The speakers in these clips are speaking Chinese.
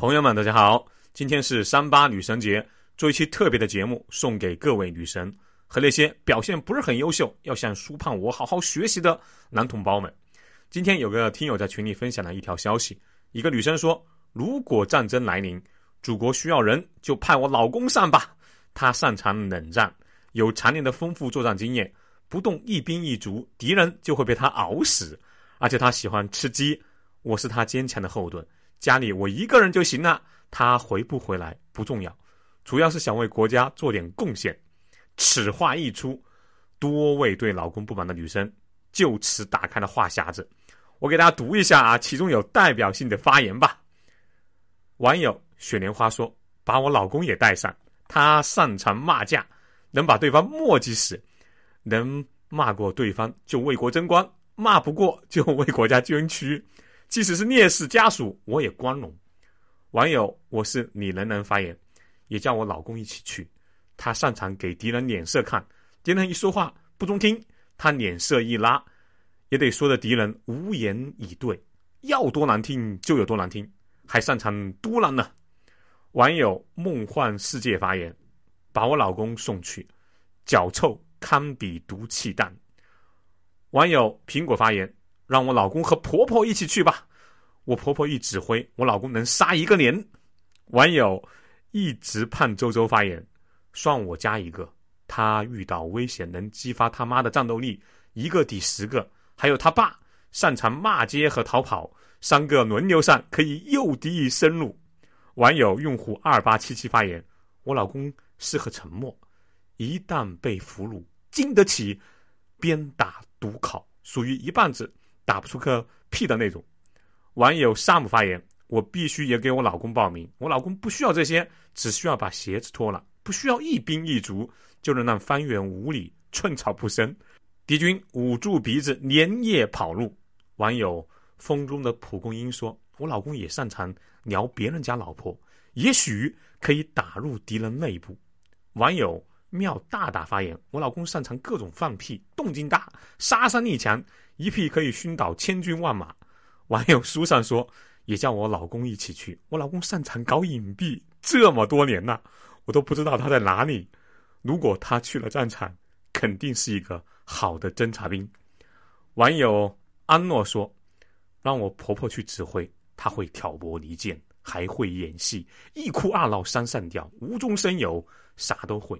朋友们，大家好！今天是三八女神节，做一期特别的节目，送给各位女神和那些表现不是很优秀，要向苏胖我好好学习的男同胞们。今天有个听友在群里分享了一条消息，一个女生说：“如果战争来临，祖国需要人，就派我老公上吧。他擅长冷战，有常年的丰富作战经验，不动一兵一卒，敌人就会被他熬死。而且他喜欢吃鸡，我是他坚强的后盾。”家里我一个人就行了，他回不回来不重要，主要是想为国家做点贡献。此话一出，多位对老公不满的女生就此打开了话匣子。我给大家读一下啊，其中有代表性的发言吧。网友雪莲花说：“把我老公也带上，他擅长骂架，能把对方磨叽死，能骂过对方就为国争光，骂不过就为国家捐躯。”即使是烈士家属，我也光荣。网友，我是你人人发言，也叫我老公一起去。他擅长给敌人脸色看，敌人一说话不中听，他脸色一拉，也得说的敌人无言以对，要多难听就有多难听，还擅长嘟囔呢。网友梦幻世界发言，把我老公送去，脚臭堪比毒气弹。网友苹果发言。让我老公和婆婆一起去吧，我婆婆一指挥，我老公能杀一个连。网友一直盼周周发言，算我加一个，他遇到危险能激发他妈的战斗力，一个抵十个。还有他爸擅长骂街和逃跑，三个轮流上可以诱敌深入。网友用户二八七七发言，我老公适合沉默，一旦被俘虏，经得起鞭打毒烤，属于一棒子。打不出个屁的那种。网友 Sam 发言：“我必须也给我老公报名。我老公不需要这些，只需要把鞋子脱了，不需要一兵一卒，就能让方圆五里寸草不生，敌军捂住鼻子连夜跑路。”网友风中的蒲公英说：“我老公也擅长撩别人家老婆，也许可以打入敌人内部。”网友妙大大发言：“我老公擅长各种放屁，动静大，杀伤力强。”一屁可以熏倒千军万马。网友书上说，也叫我老公一起去。我老公擅长搞隐蔽，这么多年了，我都不知道他在哪里。如果他去了战场，肯定是一个好的侦察兵。网友安诺说，让我婆婆去指挥，她会挑拨离间，还会演戏，一哭二闹三上吊，无中生有，啥都会。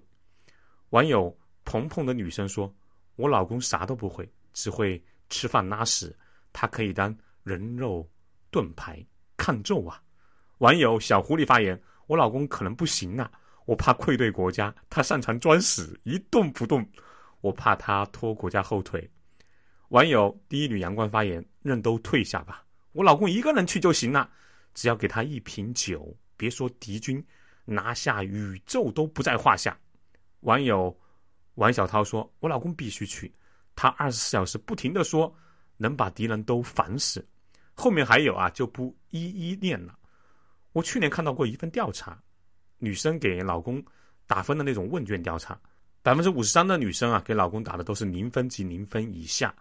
网友鹏鹏的女生说，我老公啥都不会，只会。吃饭拉屎，他可以当人肉盾牌抗揍啊！网友小狐狸发言：我老公可能不行啊，我怕愧对国家。他擅长装死，一动不动，我怕他拖国家后腿。网友第一缕阳光发言：任都退下吧，我老公一个人去就行了，只要给他一瓶酒，别说敌军，拿下宇宙都不在话下。网友王小涛说：我老公必须去。他二十四小时不停的说，能把敌人都烦死。后面还有啊，就不一一念了。我去年看到过一份调查，女生给老公打分的那种问卷调查，百分之五十三的女生啊给老公打的都是零分及零分以下，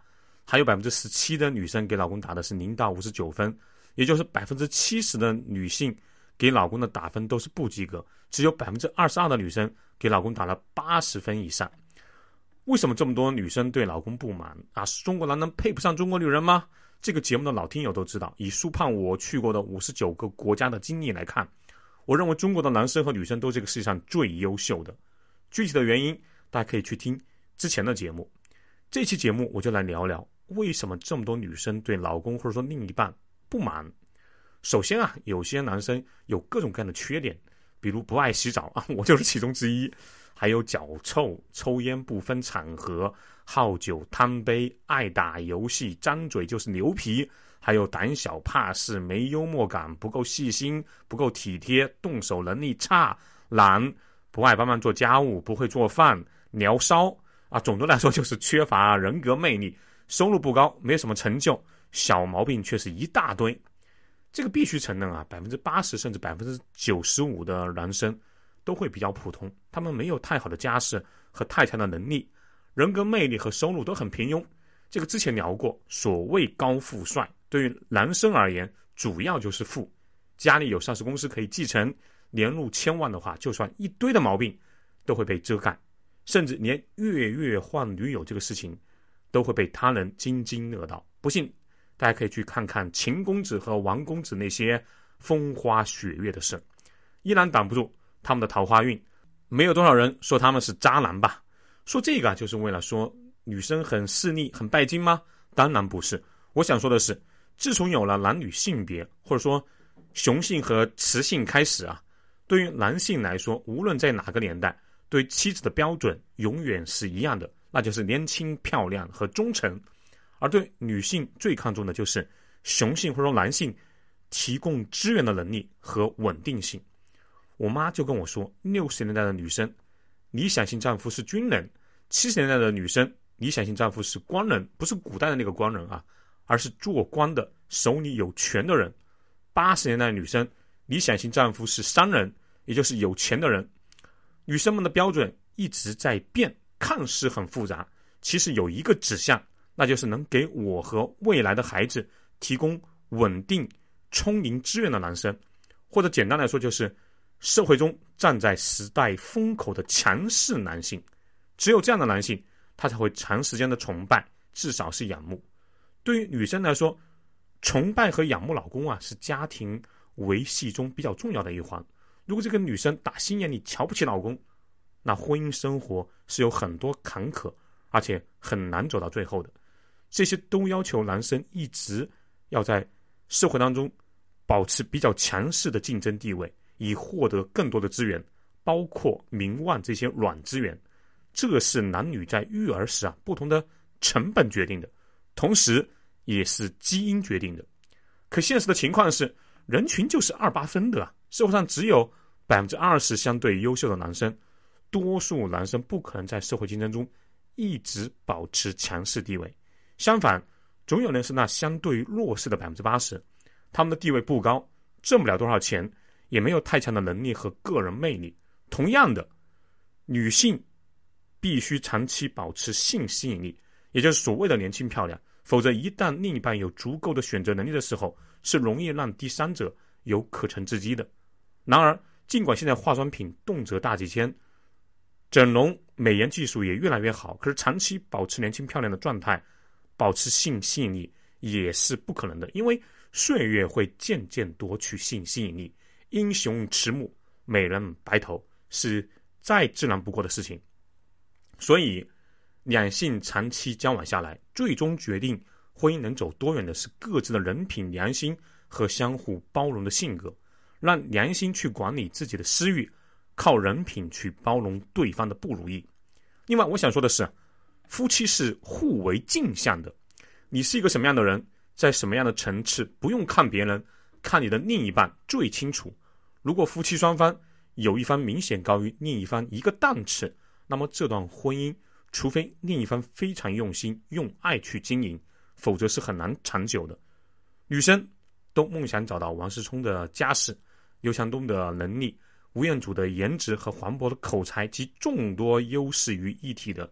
还有百分之十七的女生给老公打的是零到五十九分，也就是百分之七十的女性给老公的打分都是不及格，只有百分之二十二的女生给老公打了八十分以上。为什么这么多女生对老公不满啊？是中国男人配不上中国女人吗？这个节目的老听友都知道，以苏胖我去过的五十九个国家的经历来看，我认为中国的男生和女生都是这个世界上最优秀的。具体的原因，大家可以去听之前的节目。这期节目我就来聊聊，为什么这么多女生对老公或者说另一半不满。首先啊，有些男生有各种各样的缺点，比如不爱洗澡啊，我就是其中之一。还有脚臭、抽烟不分场合、好酒贪杯、爱打游戏、张嘴就是牛皮，还有胆小怕事、没幽默感、不够细心、不够体贴、动手能力差、懒、不爱帮忙做家务、不会做饭、聊骚啊。总的来说就是缺乏人格魅力，收入不高，没什么成就，小毛病却是一大堆。这个必须承认啊，百分之八十甚至百分之九十五的男生。都会比较普通，他们没有太好的家世和太强的能力，人格魅力和收入都很平庸。这个之前聊过，所谓高富帅，对于男生而言，主要就是富，家里有上市公司可以继承，年入千万的话，就算一堆的毛病都会被遮盖，甚至连月月换女友这个事情都会被他人津津乐道。不信，大家可以去看看秦公子和王公子那些风花雪月的事，依然挡不住他们的桃花运。没有多少人说他们是渣男吧？说这个就是为了说女生很势利、很拜金吗？当然不是。我想说的是，自从有了男女性别，或者说雄性和雌性开始啊，对于男性来说，无论在哪个年代，对妻子的标准永远是一样的，那就是年轻、漂亮和忠诚。而对女性最看重的就是雄性或者说男性提供资源的能力和稳定性。我妈就跟我说，六十年代的女生理想型丈夫是军人，七十年代的女生理想型丈夫是官人，不是古代的那个官人啊，而是做官的手里有权的人。八十年代的女生理想型丈夫是商人，也就是有钱的人。女生们的标准一直在变，看似很复杂，其实有一个指向。那就是能给我和未来的孩子提供稳定、充盈资源的男生，或者简单来说，就是社会中站在时代风口的强势男性。只有这样的男性，他才会长时间的崇拜，至少是仰慕。对于女生来说，崇拜和仰慕老公啊，是家庭维系中比较重要的一环。如果这个女生打心眼里瞧不起老公，那婚姻生活是有很多坎坷，而且很难走到最后的。这些都要求男生一直要在社会当中保持比较强势的竞争地位，以获得更多的资源，包括名望这些软资源。这是男女在育儿时啊不同的成本决定的，同时也是基因决定的。可现实的情况是，人群就是二八分的啊，社会上只有百分之二十相对优秀的男生，多数男生不可能在社会竞争中一直保持强势地位。相反，总有人是那相对于弱势的百分之八十，他们的地位不高，挣不了多少钱，也没有太强的能力和个人魅力。同样的，女性必须长期保持性吸引力，也就是所谓的年轻漂亮，否则一旦另一半有足够的选择能力的时候，是容易让第三者有可乘之机的。然而，尽管现在化妆品动辄大几千，整容美颜技术也越来越好，可是长期保持年轻漂亮的状态。保持性吸引力也是不可能的，因为岁月会渐渐夺取性吸引力。英雄迟暮，美人白头，是再自然不过的事情。所以，两性长期交往下来，最终决定婚姻能走多远的是各自的人品、良心和相互包容的性格。让良心去管理自己的私欲，靠人品去包容对方的不如意。另外，我想说的是。夫妻是互为镜像的，你是一个什么样的人，在什么样的层次，不用看别人，看你的另一半最清楚。如果夫妻双方有一方明显高于另一方一个档次，那么这段婚姻，除非另一方非常用心用爱去经营，否则是很难长久的。女生都梦想找到王思聪的家世、刘强东的能力、吴彦祖的颜值和黄渤的口才及众多优势于一体的。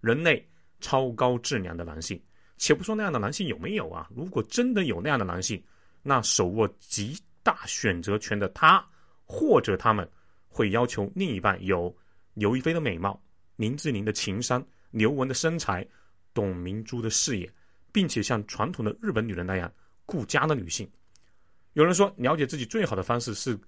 人类超高质量的男性，且不说那样的男性有没有啊？如果真的有那样的男性，那手握极大选择权的他或者他们，会要求另一半有刘亦菲的美貌、林志玲的情商、刘雯的身材、董明珠的事业，并且像传统的日本女人那样顾家的女性。有人说，了解自己最好的方式是，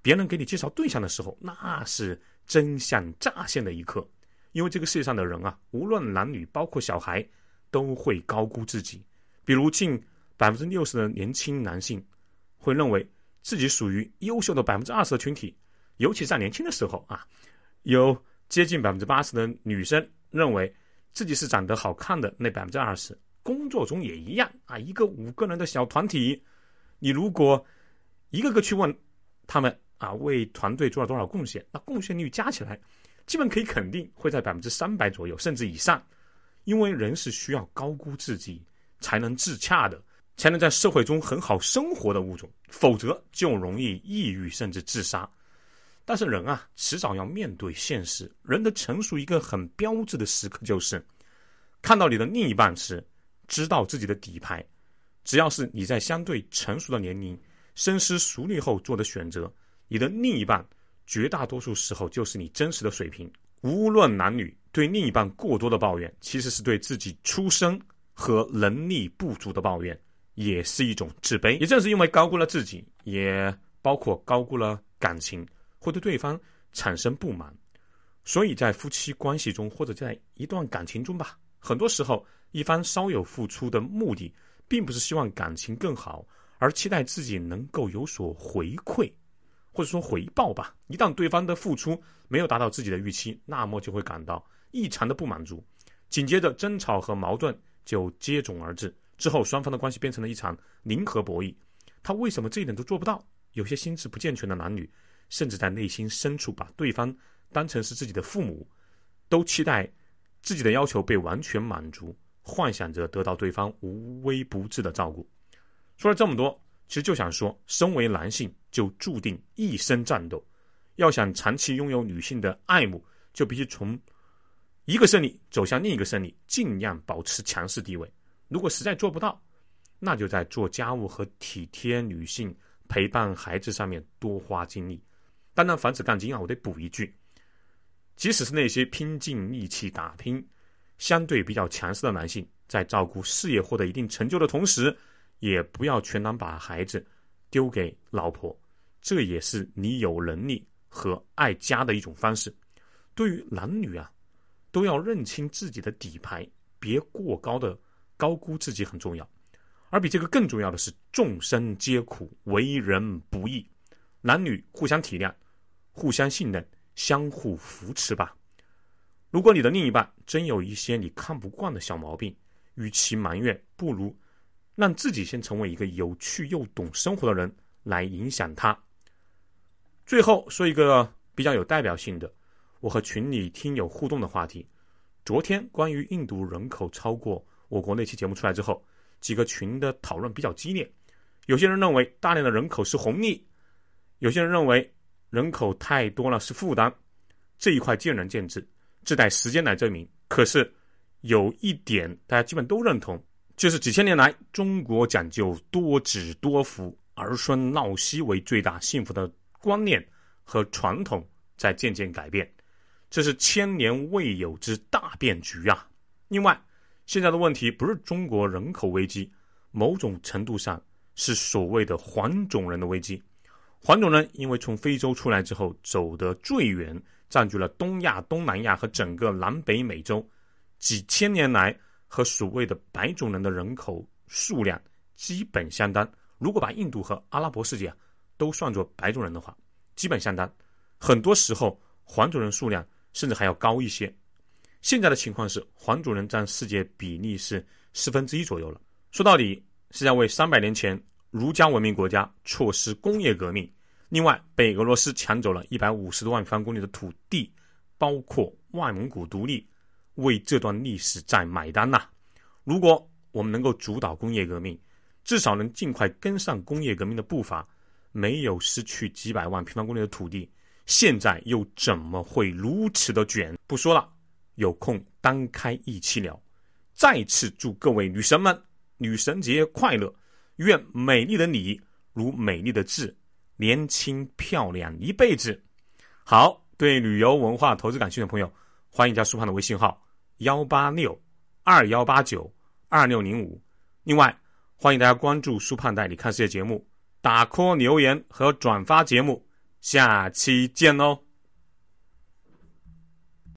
别人给你介绍对象的时候，那是真相乍现的一刻。因为这个世界上的人啊，无论男女，包括小孩，都会高估自己。比如，近百分之六十的年轻男性会认为自己属于优秀的百分之二十的群体，尤其在年轻的时候啊，有接近百分之八十的女生认为自己是长得好看的那百分之二十。工作中也一样啊，一个五个人的小团体，你如果一个个去问他们啊，为团队做了多少贡献，那贡献率加起来。基本可以肯定会在百分之三百左右，甚至以上，因为人是需要高估自己才能自洽的，才能在社会中很好生活的物种，否则就容易抑郁甚至自杀。但是人啊，迟早要面对现实。人的成熟一个很标志的时刻就是，看到你的另一半时，知道自己的底牌。只要是你在相对成熟的年龄，深思熟虑后做的选择。你的另一半绝大多数时候就是你真实的水平。无论男女，对另一半过多的抱怨，其实是对自己出身和能力不足的抱怨，也是一种自卑。也正是因为高估了自己，也包括高估了感情，会对对方产生不满。所以在夫妻关系中，或者在一段感情中吧，很多时候一方稍有付出的目的，并不是希望感情更好，而期待自己能够有所回馈，或者说回报吧。一旦对方的付出没有达到自己的预期，那么就会感到异常的不满足，紧接着争吵和矛盾就接踵而至。之后双方的关系变成了一场零和博弈。他为什么这一点都做不到？有些心智不健全的男女，甚至在内心深处把对方。当成是自己的父母，都期待自己的要求被完全满足，幻想着得到对方无微不至的照顾。说了这么多，其实就想说，身为男性就注定一生战斗。要想长期拥有女性的爱慕，就必须从一个胜利走向另一个胜利，尽量保持强势地位。如果实在做不到，那就在做家务和体贴女性、陪伴孩子上面多花精力。当然，防止杠精啊，我得补一句。即使是那些拼尽力气打拼、相对比较强势的男性，在照顾事业获得一定成就的同时，也不要全然把孩子丢给老婆，这也是你有能力和爱家的一种方式。对于男女啊，都要认清自己的底牌，别过高的高估自己很重要。而比这个更重要的是，众生皆苦，为人不易，男女互相体谅，互相信任。相互扶持吧。如果你的另一半真有一些你看不惯的小毛病，与其埋怨，不如让自己先成为一个有趣又懂生活的人，来影响他。最后说一个比较有代表性的，我和群里听友互动的话题。昨天关于印度人口超过我国那期节目出来之后，几个群的讨论比较激烈。有些人认为大量的人口是红利，有些人认为。人口太多了是负担，这一块见仁见智，只待时间来证明。可是有一点大家基本都认同，就是几千年来中国讲究多子多福、儿孙闹息为最大幸福的观念和传统在渐渐改变，这是千年未有之大变局啊！另外，现在的问题不是中国人口危机，某种程度上是所谓的黄种人的危机。黄种人因为从非洲出来之后走得最远，占据了东亚、东南亚和整个南北美洲，几千年来和所谓的白种人的人口数量基本相当。如果把印度和阿拉伯世界啊都算作白种人的话，基本相当。很多时候黄种人数量甚至还要高一些。现在的情况是黄种人占世界比例是四分之一左右了。说到底是在为三百年前。儒家文明国家错失工业革命，另外被俄罗斯抢走了一百五十多万平方公里的土地，包括外蒙古独立，为这段历史在买单呐！如果我们能够主导工业革命，至少能尽快跟上工业革命的步伐，没有失去几百万平方公里的土地，现在又怎么会如此的卷？不说了，有空单开一期聊。再次祝各位女神们女神节快乐！愿美丽的你如美丽的字，年轻漂亮一辈子。好，对旅游文化投资感兴趣的朋友，欢迎加苏胖的微信号幺八六二幺八九二六零五。另外，欢迎大家关注苏胖带你看世界节目，打 call 留言和转发节目。下期见哦。